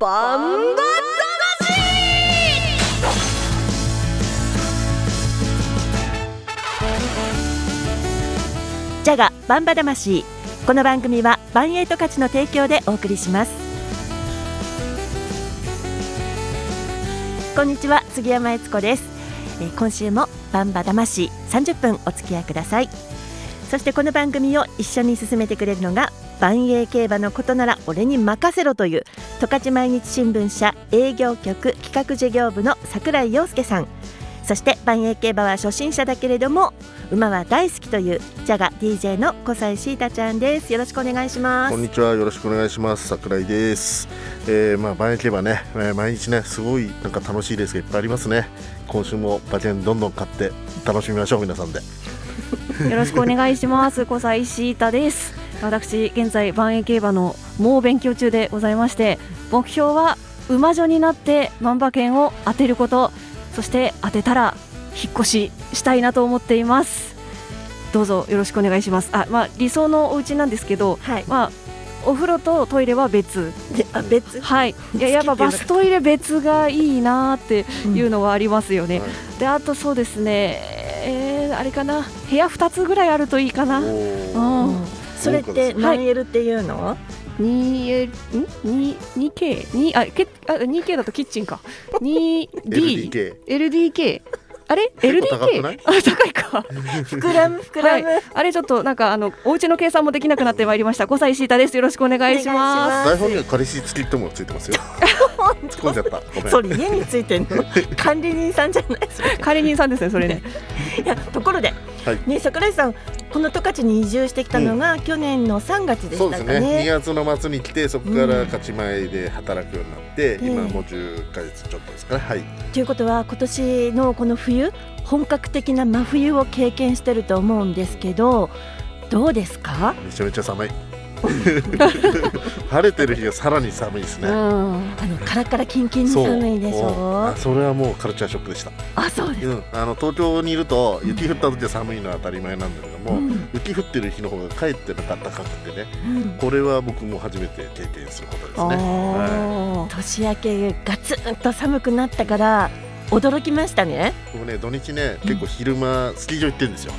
バンバジャガバンバ魂。この番組はバンエイト価値の提供でお送りします。こんにちは杉山悦子です、え今週もバンバ魂30分お付き合いください。そしてこの番組を一緒に進めてくれるのが万栄競馬のことなら俺に任せろという十勝毎日新聞社営業局企画事業部の櫻井陽介さん。そして万栄競馬は初心者だけれども馬は大好きというジャガ DJ の小西シータちゃんです。よろしくお願いします。こんにちは。よろしくお願いします。桜井です、えー、まあ馬券競馬ね、えー毎日ねすごいなんか楽しいレースがいっぱいありますね。今週も馬券どんどん買って楽しみましょう皆さんで。よろしくお願いします。小西シータです。私現在万栄競馬の猛勉強中でございまして、目標は馬女になって万馬券を当てること、そして当てたら引っ越ししたいなと思っています。どうぞよろしくお願いします。あ、まあ理想のお家なんですけど、はいまあお風呂とトイレは別。であ別？はい。いややっぱバストイレ別がいいなっていうのはありますよね。はいであとそうですね、えー、あれかな部屋2つぐらいあるといいかなうんそれって何 L っていうの、2L ん？2 2K 2あけあ 2K だとキッチンか。2D LDK LDK あれ？LDK あ高いか。膨らむ膨らむ、あれちょっとなんかあのお家の計算もできなくなってまいりました。5歳シータです。よろしくお願いしまいし台本には彼氏付きってものついてますよ。突っ込んじゃった。ごめん。それ家についてんの？管理人さんじゃない？管理人さんですねそれね。いやところで、はい。ね桜井さんこの十勝に移住してきたのが、去年の3月でそうですしたかね。ね2月の末に来てそこから勝ち前で働くようになって、うん今もう10ヶ月ちょっとですかねはい。ということは今年のこの冬本格的な真冬を経験してると思うんですけどどうですか？めちゃめちゃ寒い 晴れてる日がさらに寒いですね、うん。あのカラカラキンキンに寒いでしう。んょあそれはもうカルチャーショックでした。あそうです、うん、あの東京にいると雪降った時は寒いのは当たり前なんだけども、うん。雪降ってる日の方がかえってなんか暖かくてねうん。これは僕も初めて経験することですあね、年明けガツンと寒くなったから驚きましたね。い、僕ね土日ね結構昼間スキー場行ってるんですよ、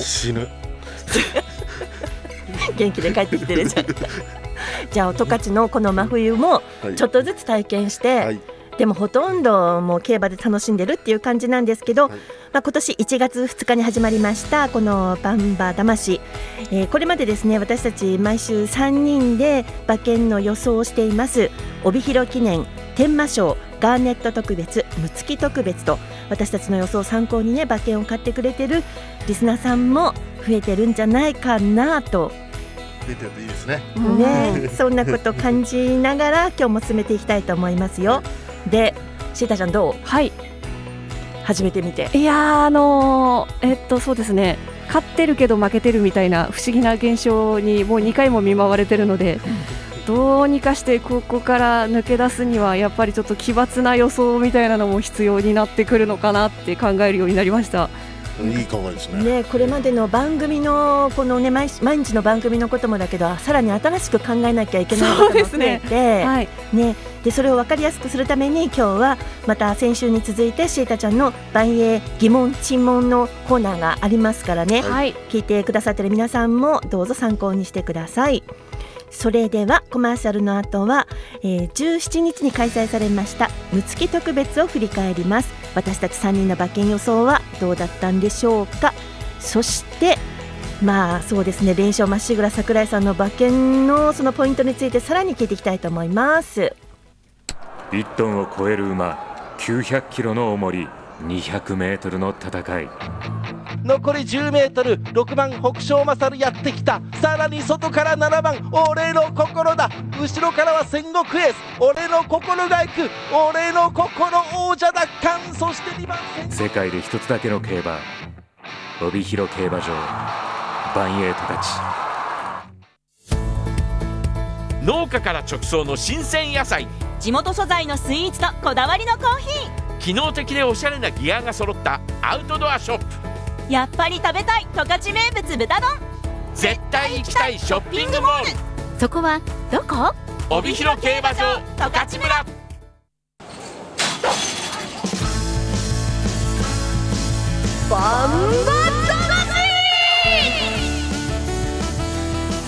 死ぬ 元気で帰ってきてるじゃん。じゃあ十勝のこの真冬もはい。ちょっとずつ体験して、はい。でもほとんどもう競馬で楽しんでるっていう感じなんですけど、はい。まあ、今年1月2日に始まりましたこのバンバ魂、えーこれまでですね私たち毎週3人で馬券の予想をしています帯広記念天満賞ガーネット特別むつき特別と私たちの予想を参考にね馬券を買ってくれてるリスナーさんも増えてるんじゃないかなと出てるといいですねね、そんなことを感じながら 今日も進めていきたいと思いますよ。で、シータちゃんどう？はい始めてみて。いやーあのーえっとそうですね勝ってるけど負けてるみたいな不思議な現象にもう2回も見舞われてるのでどうにかしてここから抜け出すにはやっぱりちょっと奇抜な予想みたいなのも必要になってくるのかなって考えるようになりました。いい考えですね。ね、これまでの番組のこのね毎毎日の番組のこともだけどさらに新しく考えなきゃいけないことも増えてはい、ね、でそれを分かりやすくするために今日はまた先週に続いてシータちゃんの万栄疑問沈問のコーナーがありますからね、はい、聞いてくださってる皆さんもどうぞ参考にしてください。それではコマーシャルの後は、えー17日に開催されましたむつき特別を振り返ります私たち3人の馬券予想はどうだったんでしょうか。そしてまあそうですね連勝まっしぐら桜井さんの馬券のそのポイントについてさらに聞いていきたいと思います。1トンを超える馬900キロの重り200メートルの戦い。残り 10m6 番北勝勝やってきた。さらに外から7番俺の心だ。後ろからは戦国エース俺の心が行く。俺の心王者奪還。そして2番世界で一つだけの競馬。帯広競馬場。バンエイトたち。農家から直送の新鮮野菜。地元素材のスイーツとこだわりのコーヒ機能的でおしゃれなギアが揃ったアウトドアショップ。ーやっぱり食べたい十勝名物豚丼。絶対行きたいショッピングモール。そこはどこ？帯広競馬場十勝村。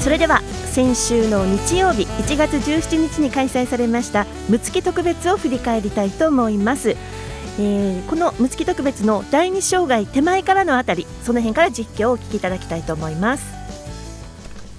それでは先週の日曜日1月17日に開催されましたむつき特別を振り返りたいと思います、えーこのむつき特別の第二障害手前からのあたりその辺から実況をお聞きいただきたいと思います。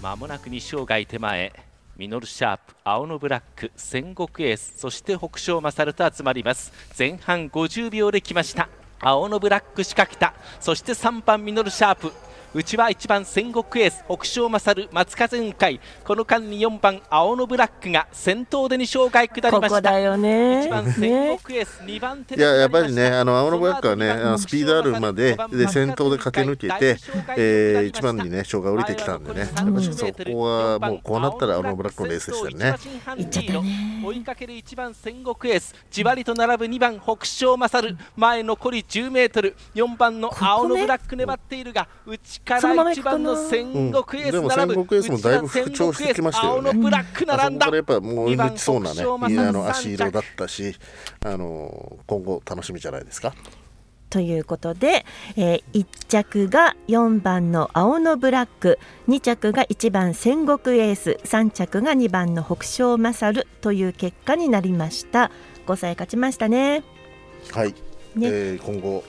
まもなく2生涯手前ミノルシャープ青のブラック戦国エースそして北勝勝と集まります前半50秒で来ました。青のブラック仕掛けた。そして3番ミノルシャープ内は1番戦国エース北勝勝松風雲海。この間に4番青のブラックが先頭で2勝外下りこました。こだよね。1番ね戦国エース2番手いややっぱりね、あの青のブラックはね、あのスピードある馬で、で先頭で駆け抜けて、えー、1番にね、賞が降りてきたんでね、やっぱりそこはもうこうなったら青のブラックのレースでしたよね。いっちゃったね。追いかける1番戦国エースじわりと並ぶ2番北勝勝前残り10メートル。4番の青のブラック粘っているが内からそのまま行1くかな番の戦国エーうんでも戦国エースもだいぶ復調してきましたよね青のブラック並んだこからやっぱもう抜そうなね、あの足色だったし、あの今後楽しみじゃないですか。ということで、え1着が4番の青のブラック2着が1番戦国エース3着が2番の北勝勝という結果になりました5歳勝ちましたねはい、ねえー今後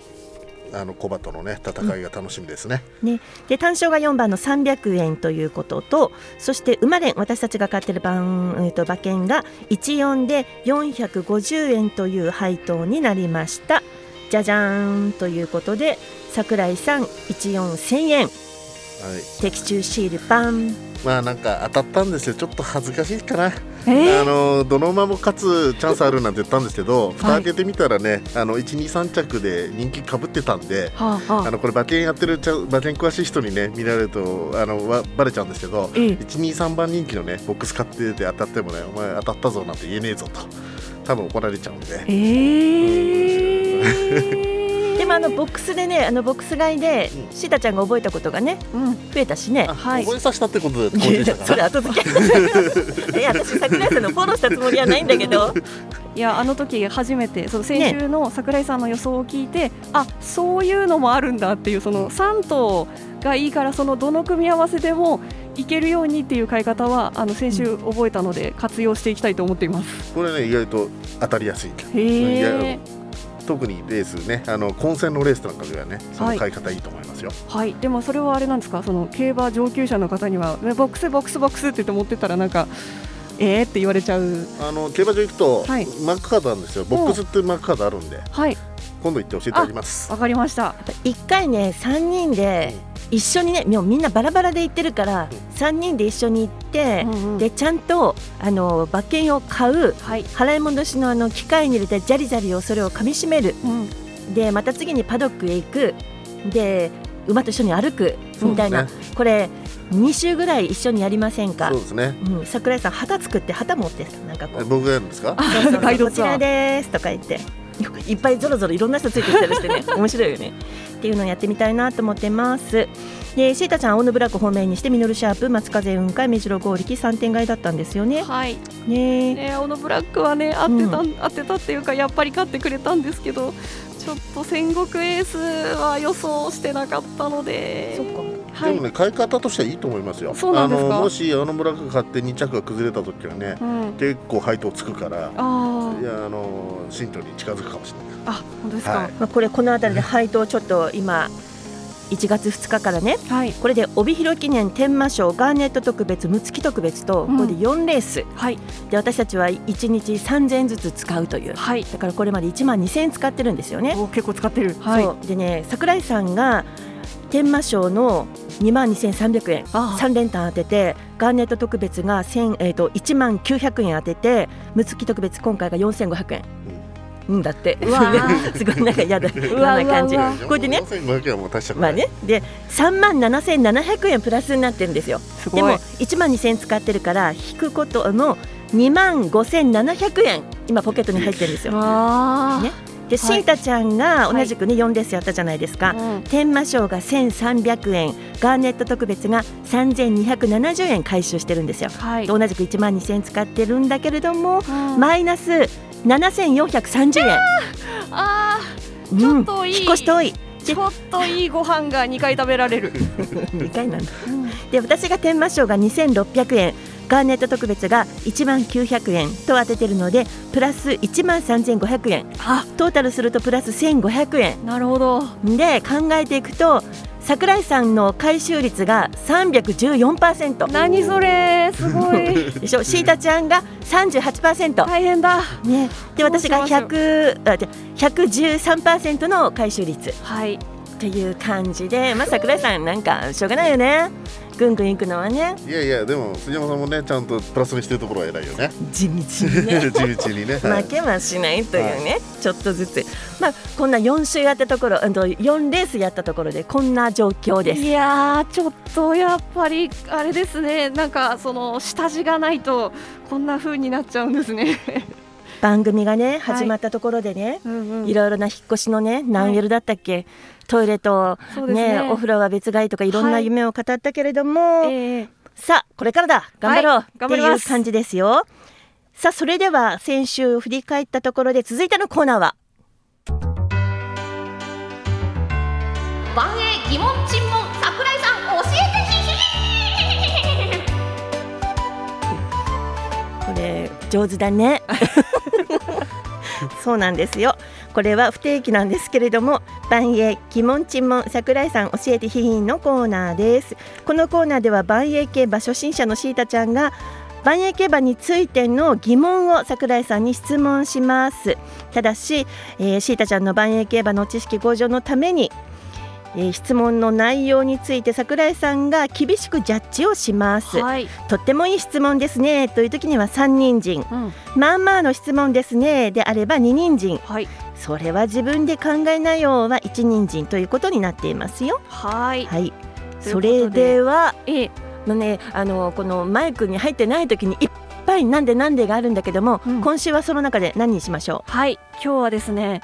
あのコバとのね戦いが楽しみですね。ね、で単勝が4番の300円ということとそして馬連私たちが買ってる番、えー、と馬券が14で450円という配当になりましたじゃじゃーんということで桜井さん14000円。的中シールパン。まあなんか当たったんですよ。ちょっと恥ずかしいかな。えあのどの馬も勝つチャンスあるなんて言ったんですけど、蓋はい。開けてみたらね、あの1、2、3着で人気かぶってたんで。はあはあ。のこれ馬券やってる馬券詳しい人にね見られるとあのわバレちゃうんですけど、ええ。123番人気のねボックス買ってて当たってもねお前当たったぞなんて言えねえぞと多分怒られちゃうんで。えーあのボックスでねあのボックス買いでシータちゃんが覚えたことがねうん。増えたしね。あはい。覚えさせたってことで それ後付け。いや私桜井さんのフォローしたつもりはないんだけど。いやあの時初めてその先週の桜井さんの予想を聞いて、あそういうのもあるんだっていうその3頭がいいからそのどの組み合わせでもいけるようにっていう買い方はあの先週覚えたので活用していきたいと思っています。これね意外と当たりやすい。へえ。特にレースねあの混戦のレースなんかではねその買い方いいと思いますよ、はい。でもそれはあれなんですか？その競馬上級者の方にはねボックスボックスボックスって言って持ってったらなんかえーって言われちゃう。あの競馬場行くと、はいマークカードあるんですよボックスっていうマークカードあるんではい。今度行って教えてあげますわかりました。一回ね3人で一緒にねもうみんなバラバラで行ってるから3人で一緒に行って、うんうん。でちゃんとあの馬券を買うはい。払い戻しのあの機械に入れてジャリジャリをそれを噛みしめる。うん。でまた次にパドックへ行く。で馬と一緒に歩くみたいな、そうこれ2週ぐらい一緒にやりませんか？そうですね。うん、桜井さん旗作って旗持ってなんかこう。僕がやるんですか？こちら。です。とか言っていっぱいぞろぞろいろんな人ついてきたりしてね 面白いよね。っていうのをやってみたいなと思ってます。でシータちゃん青のブラック方面にしてミノルシャープ松風雲海目白剛力3点買いだったんですよね。はい。ね。ね、青のブラックはね合ってた、合ってたっていうかやっぱり勝ってくれたんですけどちょっと戦国エースは予想してなかったので。そっかはい。でもね買い方としてはいいと思いますよ。そうなんですか？あのもし青のブラック買って2着が崩れた時はねうん、結構配当つくからあいやあの新居に近づくかもしれない。ああ本当ですか？はい。まあ、これこの辺りで配当ちょっと今1月2日からねはい。これで帯広記念天満賞ガーネット特別六月特別とうん。これで4レース、はい。で私たちは1日3000円ずつ使うという。はい。だからこれまで1万2000円使ってるんですよね。お結構使ってる。はい。そう。でね桜井さんが天満賞の2万2300円。あ3連単当ててガーネット特別が1000、えー、と1万900円当てて六月特別今回が4500円。うん。だって。うわー。すごいなんか嫌だ。うわ嫌な感じ。これでね。4500円はもう足したくない、まあね。で3万7700円プラスになってるんですよ。でもすごい。1万2000円使ってるから引くことの2万5700円今ポケットに入ってるんですよ。あねでシータちゃんが同じくね4レースやったじゃないですか、うん。天満賞が1300円ガーネット特別が3270円回収してるんですよ、はい。で同じく1万2000円使ってるんだけれども、うん。マイナス7430円、あうん。ちょっといい。引っ越し遠い。ーちょっといいご飯が2回食べられる、2回なんだ。うんで私が天満賞が2600円ガーネット特別が1万900円と当ててるのでプラス1万3500円。あ。トータルするとプラス1500円。なるほど。で考えていくと桜井さんの回収率が314%何それ。すごい。でしょ？シータちゃんが38%、大変だ。ね、で私がしましょう。100あじゃ113%の回収率。はい。っていう感じで、まあ、桜井さんなんかしょうがないよねぐんぐんいくのはね。いやいやでも杉山さんもねちゃんとプラスにしてるところは偉いよね。地道にね。地道にね、はい。負けはしないというね、ちょっとずつ、まあ、こんな4週やったところ、うんと4レースやったところで、こんな状況です。いやーちょっとやっぱりあれですね。なんかその下地がないとこんな風になっちゃうんですね番組がね、始まったところでね、いろいろな引っ越しのね、何エルだったっけ、トイレと、ね。ね、お風呂は別買いとか、いろんな夢を語ったけれども、ええ。さあ、これからだ、頑張ろう、はい。っていう感じですよ。さあ、それでは先週振り返ったところで、続いてのコーナーは。万英疑問尋上手だね。そうなんですよ。これは不定期なんですけれども万英疑問沈問桜井さん教えてひひんのコーナーです。このコーナーでは万英競馬初心者のシータちゃんが万英競馬についての疑問を桜井さんに質問します。ただし、えーシータちゃんの万英競馬の知識向上のためにえー質問の内容について桜井さんが厳しくジャッジをします、はい、とってもいい質問ですね。という時には3人参うん、まあまあの質問ですね。であれば2人参はい。それは自分で考えなよは1人参ということになっていますよ。はい。はい。それではええ。のねあのこのマイクに入ってない時にいっぱいなんでなんでがあるんだけども、うん。今週はその中で何にしましょはい。今日はですね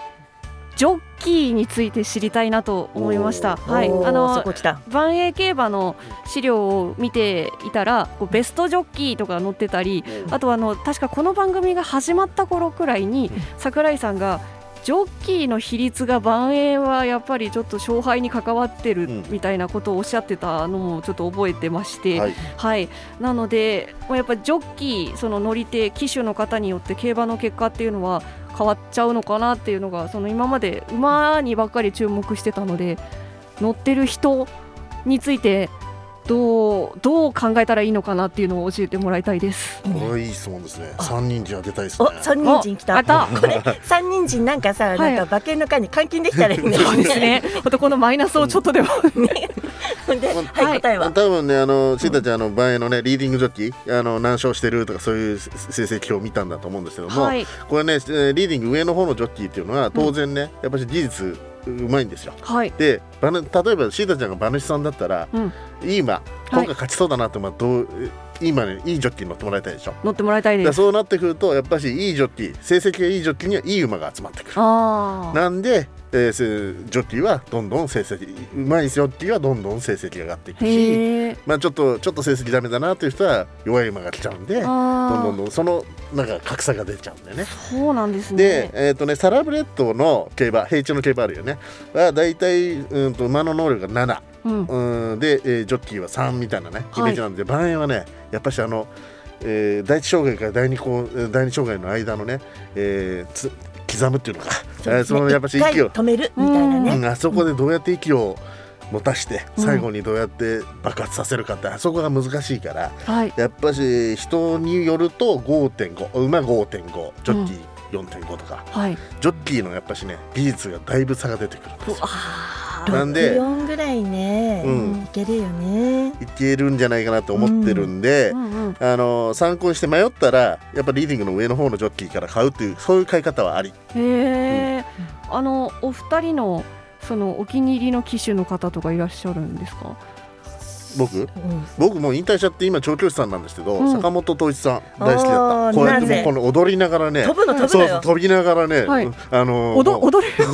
ジョッキーについて知りたいなと思いました。うはい。あの万英競馬の資料を見ていたらこうベストジョッキーとか載ってたりあとはあの確かこの番組が始まった頃くらいに桜井さんがジョッキーの比率が万英はやっぱりちょっと勝敗に関わってるうん。みたいなことをおっしゃってたのもちょっと覚えてまして、はい。はい、なので、まあやっぱりジョッキー、その乗り手、騎手の方によって競馬の結果っていうのは変わっちゃうのかなっていうのが、その今まで馬にばっかり注目してたので、乗ってる人についてどう、どう考えたらいいのかなっていうのを教えてもらいたいです。これはいい質問ですね。三人じゃ出たいですね。お三人参来た。あたこれ三人参なんかさ、はい。なんか馬券の会に換金できたらいいね。そうですね、本当このマイナスをちょっとでも、で、はい、はい答えは。多分ねあのシータちゃんあの前のねリーディングジョッキーあの何勝してるとかそういう成績表を見たんだと思うんですけども、はい、これねえーリーディング上の方のジョッキーっていうのは当然ね、やっぱり技術うまいんですよ。はい、で例えばシータちゃんが馬主さんだったら、うん。いい馬今回勝ちそうだなって馬どういい馬にいいジョッキーに乗ってもらいたいでしょ。乗ってもらいたいです。そうなってくるとやっぱしいいジョッキー成績がいいジョッキーにはいい馬が集まってくる。なんで、えーせジョッキーはどんどん成績うまいジョッキーはどんどん成績が上がっていくしまあちょっとちょっと成績ダメだなという人は弱い馬が来ちゃうんでどんどんあどんどんそのなんか格差が出ちゃうんでね。ーそうなんですね。で、えーとね、サラブレッドの競馬平地の競馬あるよね。はだいたいうんと馬の能力が7、うん、うん、で、えージョッキーは3みたいなねイはいメージなんで、万円はねやっぱしあの、えー第一障害から第二こう第二障害の間のね、えーつ刻むっていうのか。えーそのやっぱし息を、止めるみたいなね、うん、あそこでどうやって息を持たしてうん。最後にどうやって爆発させるかってあそこが難しいからはい、やっぱし人によると5.5馬5.5ジョッキー4.5とか、はい、ジョッキーのやっぱしね技術がだいぶ差が出てくるんですよ。あなんで64ぐらいね、うん。いけるよね。いけるんじゃないかなと思ってるんで、うんうん、あの参考にして迷ったらやっぱリーディングの上の方のジョッキーから買うっていうそういう買い方はあり。へえ、あのお二人のそのお気に入りの機種の方とかいらっしゃるんですか？僕？うん。僕もう引退しちゃって今調教師さんなんですけど、うん。坂本統一さん大好きだった。こうやってもうこの踊りながらね飛ぶの飛ぶそうそうのよ飛びながらね、あのー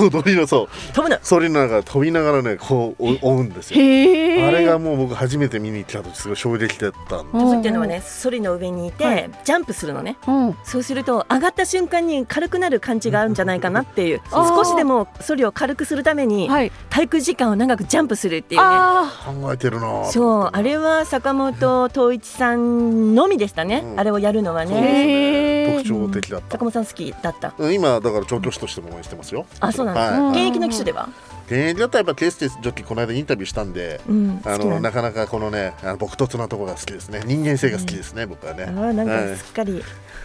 踊りのそう。飛ぶの。それながら飛びながらねこう追追うんですよ。へえあれがもう僕初めて見に行った時すごい衝撃だったんで。飛ぶっていうのはねソリの上にいて、はい。ジャンプするのね。うん。そうすると上がった瞬間に軽くなる感じがあるんじゃないかなっていう。少しでもソリを軽くするためにはい。滞空時間を長くジャンプするっていうね。あ考えてるなそうあれは坂本統一さんのみでしたね、うん。あれをやるのはね。ね。特徴的だった。坂本さん好きだった。うん今だから調教師としても応援してますよ。あそうなんです、はい。うん。現役の騎手では、現役だったらやっぱケーステスジョッキーこの間インタビューしたんでうん、あのなかなかこのねあの僕突なところが好きですね。人間性が好きですね、僕はね。あーなんはいかすっかり、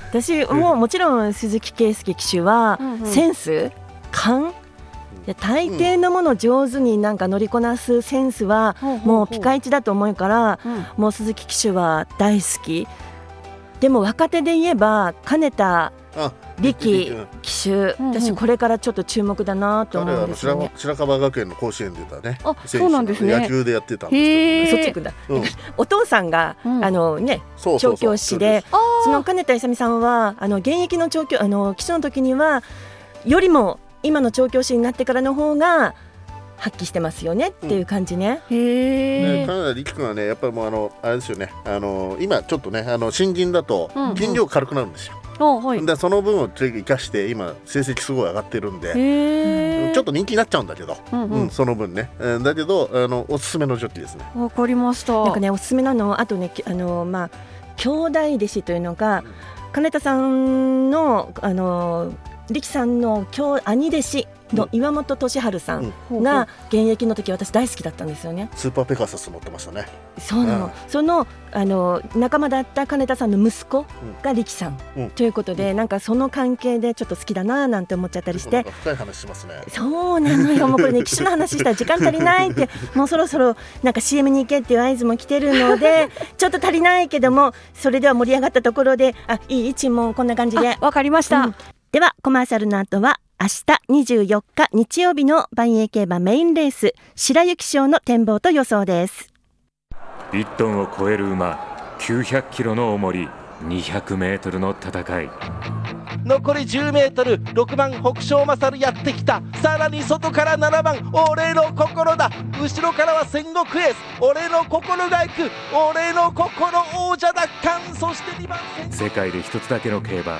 私もうもちろん鈴木圭介騎手はうんうん。センス勘いや大抵のものを上手になんか乗りこなすセンスはもうピカイチだと思うからうん。もう鈴木騎手は大好き。でも若手で言えば金田あ力うん騎手。うんうん。私これからちょっと注目だなと思彼はあの白うんですよね。白樺学園の甲子園出たね。あそうなんですね。野球でやってたんですへえそっち行くんだ。けどね、お父さんが、うん。あのねうん、そうそう。調そう教師であその金田勇美さんはあの現役の調教あの騎手の時にはよりも今の調教師になってからの方が発揮してますよねっていう感じね。ー。へえね、金田力君はねやっぱりもうあのあれですよね。あの今ちょっとねあの新人だとうんうん。筋量軽くなるんですよ、あはい。でその分を生かして今成績すごい上がってるんでちょっと人気になっちゃうんだけど、うんうん。その分ね、えーだけどあのおすすめのジョッキーですね。わかりました。なんかねおすすめなのはあとねきあのまあ兄弟弟子というのが金田さんのあの力さんの兄兄弟子の岩本俊治さんが現役の時私大好きだったんですよね。スーパーペガサス乗ってましたね。そうなの、うん。そのあの仲間だった金田さんの息子が力さん、うん。ということで、なんかその関係でちょっと好きだななんて思っちゃったりして。深い話しますね。そうなのよ。もうこれね騎手の話したら時間足りないって。もうそろそろなんか CM に行けっていう合図も来てるので ちょっと足りないけどもそれでは盛り上がったところであいい一問こんな感じで。あわかりました、うんではコマーシャルの後は明日24日日曜日の万栄競馬メインレース白雪賞の展望と予想です。1トンを超える馬900キロの重り200メートルの戦い。残り 10m6 番北勝勝やってきた。さらに外から7番俺の心だ。後ろからは戦国エース。俺の心が行く俺の心王者奪還。そして2番世界で一つだけの競馬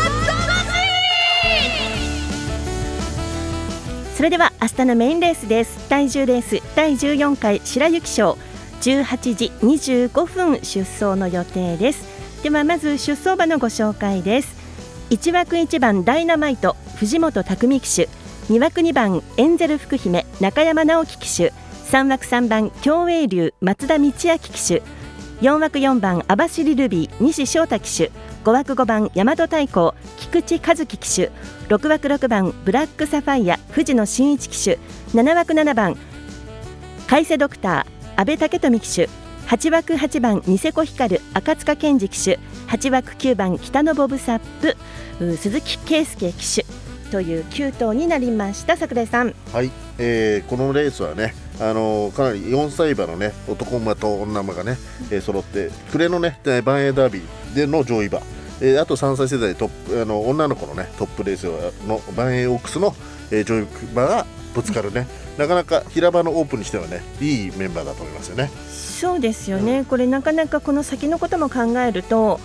それでは明日のメインレースです。第10レース第14回白雪賞。18時25分出走の予定です。ではまず出走馬のご紹介です。1枠1番ダイナマイト藤本匠騎手。2枠2番エンゼル福姫中山直樹騎手。3枠3番共栄流松田道明騎手。4枠4番網走ルビー西翔太騎手。5枠5番大和太鼓菊池和樹騎手。6枠6番ブラックサファイア藤野真一騎手。7枠7番海瀬ドクター阿部武富騎手。8枠8番ニセコ光赤塚健二騎手。8枠9番北のボブサップ鈴木圭介騎手。という9頭になりました桜井さん。はい、えーこのレースはね、あのーかなり4歳馬のね男馬と女馬がね、えー揃って暮れのねえーバンエーダービーでの上位馬、えーあと3歳世代トップあの女の子のねトップレースのバンエーオークスの、えー上位馬がぶつかるね。なかなか平場のオープンにしてはねいいメンバーだと思いますよね。そうですよね、これなかなかこの先のことも考えると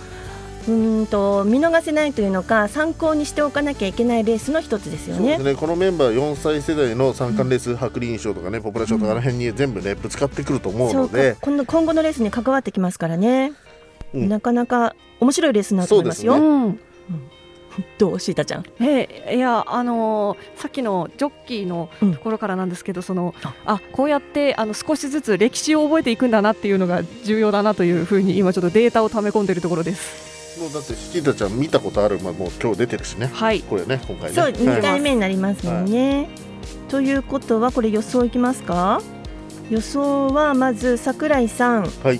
うーんと見逃せないというのか参考にしておかなきゃいけないレースの一つですよね。そうです。ね。このメンバー4歳世代の三冠レース、白輪賞とかねポプラ賞とかあの辺に全部ねぶつかってくると思うそうか。ので今度今後のレースに関わってきますからね、うん。なかなか面白いレースになると思いますよ。どうシータちゃん？えいやあのーさっきのジョッキーのうんところからなんですけど、そのああこうやってあの少しずつ歴史を覚えていくんだなっていうのが重要だなというふうに今ちょっとデータを溜め込んでいるところです。もうだってシータちゃん見たことある、まあ、もう今日出てるしね。はい。これね今回ね。そうはい。2回目になりますもんね。ということはこれ予想いきますか？予想はまず桜井さん。はい。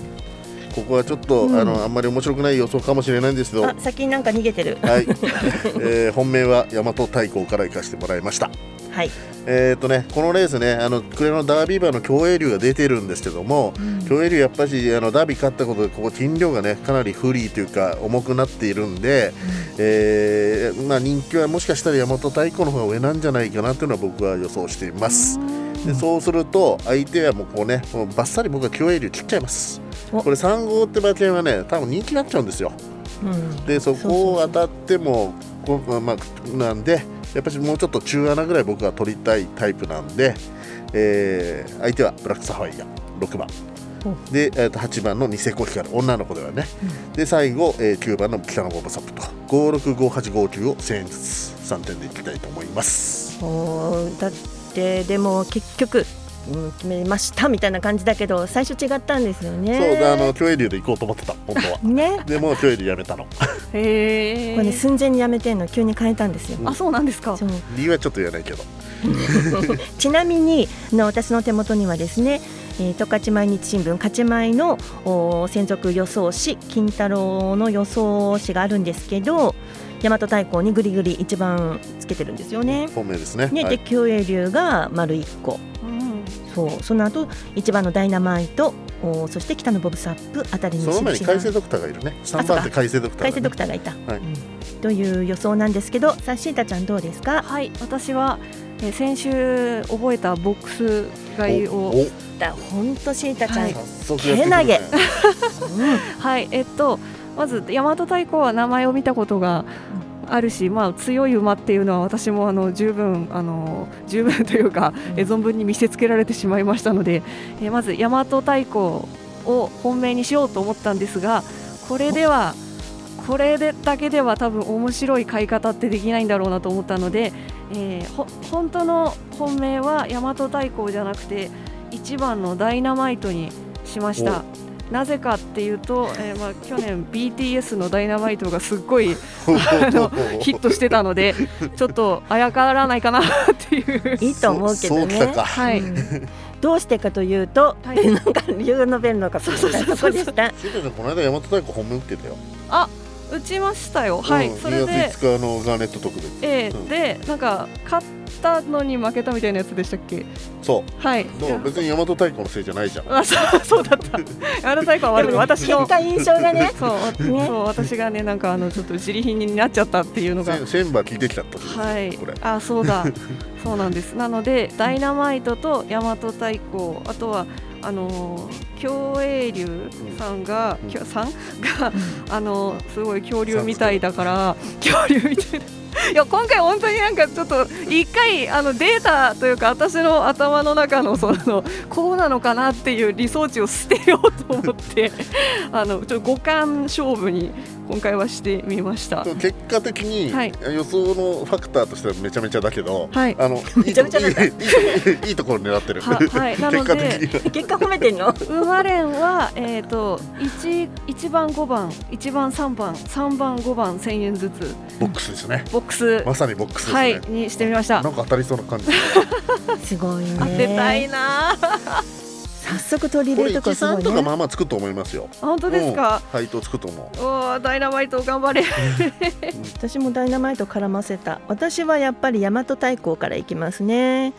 ここはちょっと、うん。あのあんまり面白くない予想かもしれないんですけど。あ先になんか逃げてる。はい、えー本命は大和太鼓から行かせてもらいましたはい、えっ、とねこのレースねあの暮れのダービー馬の競泳竜が出てるんですけども、競泳竜やっぱりあのダービー勝ったことでここ斤量がねかなり不利というか重くなっているんで、えーまあ、人気はもしかしたら大和太鼓の方が上なんじゃないかなというのは僕は予想しています。でそうすると相手はもうこうねもうバッサリ僕は競泳竜切っちゃいます。お。これ3号って馬券はね多分人気になっちゃうんですよ。うん、でそこを当たってもこうまあなんでやっぱりもうちょっと中穴ぐらい僕は取りたいタイプなんで、えー相手はブラックサファイア6番。で、えー、と8番のニセコヒカル女の子ではね、で最後、えー9番の北のボブサップと。565859を1000円ずつ3点でいきたいと思います。だってでも結局、うん、決めましたみたいな感じだけど最初違ったんですよね。そうあの競泳竜で行こうと思ってた本当は ねでもう競泳竜やめたのへえ。これね寸前にやめてんの急に変えたんですよ。あそうなんですか。そう理由はちょっと言えないけど ちなみにあの私の手元にはですね、えー、十勝毎日新聞勝ち前のお専属予想誌金太郎の予想誌があるんですけど大和太鼓にぐりぐり一番つけてるんですよね。本命ですねね、はい、で競泳竜が丸一個うん。その後一番のダイナマイトおそして北のボブサップあたりにその前に印海星ドクターがいるね。3番ドクター海星ドクタターがいた、はい。うん。という予想なんですけどさあシータちゃんどうですか？はい。私は、えー先週覚えたボックス買いを。本当シータちゃん、はい。早速やってくるね。はい、えっと、まず大和太鼓は名前を見たことがあるし、まあ、強い馬っていうのは私もあの十分あの十分というか、え存分に見せつけられてしまいましたので、えまず大和太鼓を本命にしようと思ったんですがこれではこれでだけでは多分面白い買い方ってできないんだろうなと思ったので、えーほ本当の本命は大和太鼓じゃなくて1番のダイナマイトにしました。なぜかっていうと、えーまあ、去年 BTS の「ダイナマイト」がすっごい のヒットしてたのでちょっとあやからないかなっていう。いいと思うけどね。はい、うん。どうしてかというと、はい。なんか理由の弁のかそそうそうそうそう。こでした。この間大和太鼓本命打ってたよ。打ちましたよ、はい、うん。それ2で月、5日のガーネット特別。えーうん。でなんか勝ったのに負けたみたいなやつでしたっけ？そう。はい。どう別に大和太鼓のせいじゃないじゃん。あそう そうだった。山田太鼓は悪く私の印象がね。そう,、ね。そう私がねなんかあのちょっと自利品になっちゃったっていうのが。せ千番聞いてきたってことですよはい。これ、あそうだ。そうなんです。なのでダイナマイトと大和太鼓あとはあのー競泳竜さんが、うん。きょさんが、あのーすごい恐竜みたいだから恐竜みたいないや今回本当になんかちょっと一回あのデータというか私の頭の中のそのこうなのかなっていう理想値を捨てようと思って あのちょっと五感勝負に今回はしてみました。結果的にはい。予想のファクターとしてはめちゃめちゃだけど、はい。あの めちゃめちゃいいいいいいところ狙ってる、ははい。なので結果的に。は結果褒めてんの？生まれんは、えー、と 1, 1番、5番、1番、3番、3番、5番、1000円ずつ。ボックスですね。ボックス、まさにボックスですね、はい、にしてみました。なんか当たりそうな感じ すごいね。当てたいなあ。早速取り入れるとこすご13いね。とかまあまあつくと思いますよ本当ですか？うん配当つくと思うおーダイナマイト頑張れ。私もダイナマイト絡ませた。私はやっぱり大和太鼓からいきますね。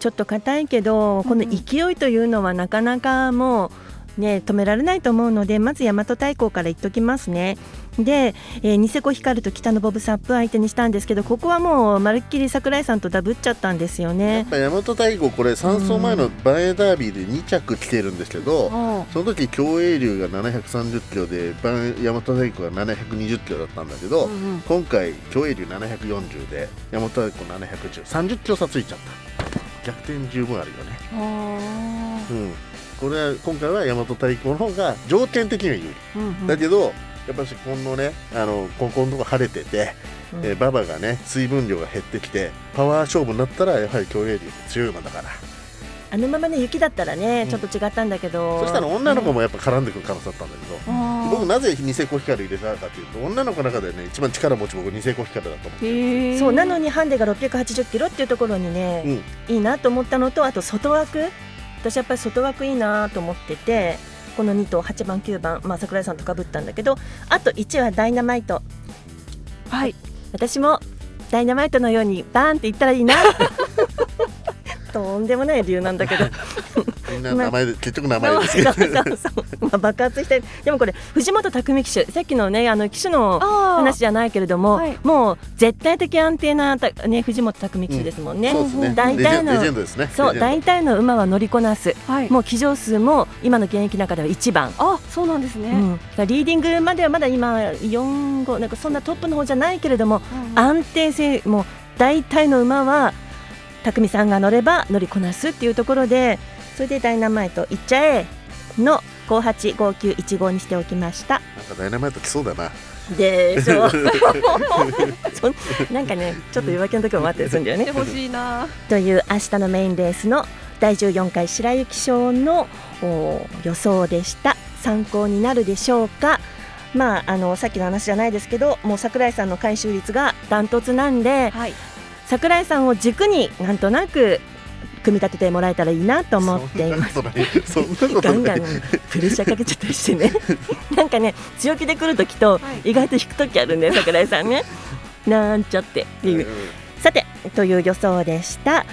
ちょっと硬いけど、この勢いというのはなかなかもうね止められないと思うので、まず大和太鼓から言っときますね。で、えーニセコヒカルと北のボブサップ相手にしたんですけど、ここはもうまるっきり桜井さんとダブっちゃったんですよやっね。ぱ大和太鼓これ3走前のバンエダービーで2着来てるんですけど、その時競泳竜が730キロでバン大和太鼓が720キロだったんだけど、うんうん。今回競泳竜740で大和太鼓71030キロ差ついちゃった。逆転十分あるよね。あうん。これは今回は大和太鼓の方が条件的には有利。ーうんうん。だけどやっぱしこのねあのここのとこ晴れてて、うん。えー馬場がね水分量が減ってきてパワー勝負になったらやはり競泳力強い馬だから。あのままね雪だったらね、うん。ちょっと違ったんだけど。そしたら女の子もやっぱ絡んでくる可能性だったんだけど、僕なぜニセコヒカル入れたかというと女の子の中でね一番力持ち僕ニセコヒカルだと思うへえそうなのにハンデが680キロっていうところにね、うん。いいなと思ったのとあと外枠。私やっぱり外枠いいなと思っててこの2頭8番9番、まあ、桜井さんとかぶったんだけどあと1はダイナマイト。はい。私もダイナマイトのようにバーンっていったらいいな とんでもない理由なんだけど。みんな名前で結局名前ですけど。爆発してでもこれ藤本匠騎手さっきのねあの騎手のあ話じゃないけれども、はい。もう絶対的安定なた、ね、藤本匠騎手ですもんね。そうですね。大体のレジェンレジェンドですね。そう大体の馬は乗りこなす。はい。もう騎乗数も今の現役の中では一番、あそうなんですね、うん、リーディングまではまだ今4号なんかそんなトップの方じゃないけれどもうん。安定性もう大体の馬は匠さんが乗れば乗りこなすっていうところでそれでダイナマイトいっちゃえの585915にしておきました。なんかダイナマイト来そうだな。でしょ なんかねちょっと夜明けの時も待ってるするんだよね。しいなという明日のメインレースの第14回白雪賞のお予想でした。参考になるでしょうか。まああのさっきの話じゃないですけどもう桜井さんの回収率がダントツなんではい桜井さんを軸になんとなく組み立ててもらえたらいいなと思っています。そんなガンガンプレッシャーかけちゃったりしてね。なんかね強気で来る時と意外と引く時あるんで桜井さんね。なんちゃってっていう。さてという予想でした、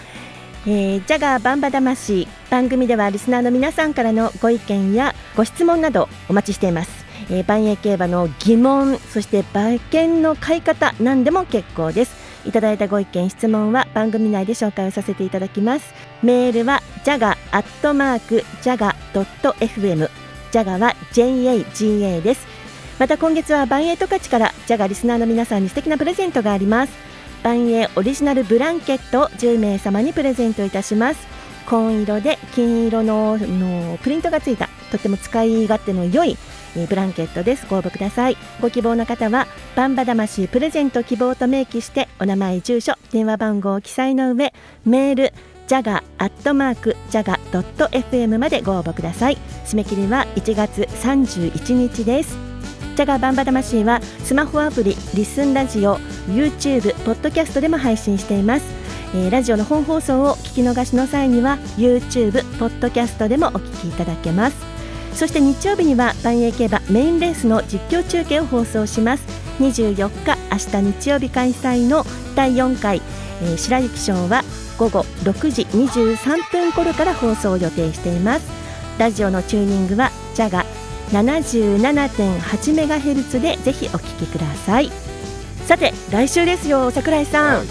えージャガーバンバ魂番組ではリスナーの皆さんからのご意見やご質問などお待ちしています、えー、万栄競馬の疑問そして馬券の買い方何でも結構ですいただいたご意見質問は番組内で紹介をさせていただきます。メールは jaga アットマーク jaga.fm jaga は JAGA です。また今月はバンエイトカチからジャガリスナーの皆さんに素敵なプレゼントがあります。バンエイオリジナルブランケットを10名様にプレゼントいたします。紺色で金色ののプリントがついたとっても使い勝手の良いブランケットです。ご応募ください。ご希望の方はバンバ魂プレゼント希望と明記してお名前住所電話番号を記載の上メールジャガアットマークジャガドット FM までご応募ください。締め切りは1月31日です。ジャガバンバ魂はスマホアプリリスンラジオ YouTube ポッドキャストでも配信しています、えーラジオの本放送を聞き逃しの際には YouTube ポッドキャストでもお聞きいただけます。そして日曜日には万栄競馬メインレースの実況中継を放送します。24日明日日曜日開催の第4回、えー白雪賞は午後6時23分頃から放送を予定しています。ラジオのチューニングはジャガ 77.8MHz でぜひお聞きください。さて来週ですよ桜井さん、はい。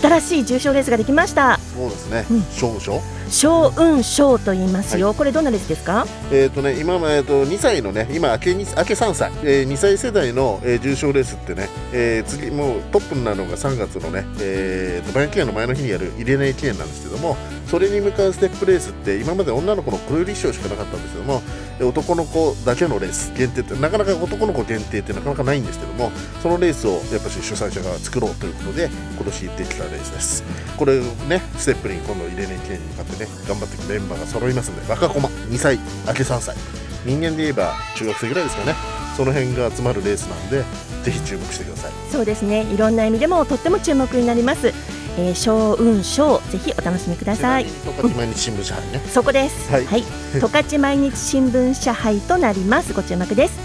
新しい重賞レースができました。そうですね。うん。少々小運賞と言いますよ、これどんなレースですか？えっ、とね、今、えー、と2歳のね、今、明けに明け3歳、えー、2歳世代の、えー重賞レースってね、えー次、もうトップになるのが3月のね、えー、とバイオ記念の前の日にやる入れない記念なんですけども、それに向かうステップレースって、今まで女の子の黒百合賞しかなかったんですけども、えー男の子だけのレース限定って、なかなか男の子限定ってなかなかないんですけども、そのレースをやっぱし主催者が作ろうということで、今年できたレースです。これをね、ステップに今度入れない記念に向かってね、頑張っていくメンバーが揃いますので、若駒、2歳、明け3歳、人間で言えば中学生ぐらいですかね、その辺が集まるレースなんで、ぜひ注目してください。そうですねいろんな意味でもとっても注目になります、えー、小運賞ぜひお楽しみください。十勝毎日新聞社杯ね。そこです。はい。はい。十勝毎日新聞社杯となります。ご注目です、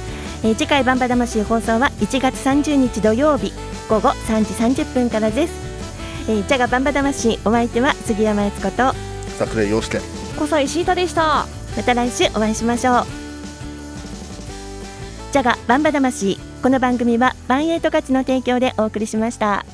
えー次回バンバ魂放送は1月30日土曜日午後3時30分からです、えー、ジャガバンバ魂お相手は杉山悦子と桜井陽介。小西石井田でした。また来週お会いしましょう。ジャガバンバ魂この番組はバンエイト勝ちの提供でお送りしました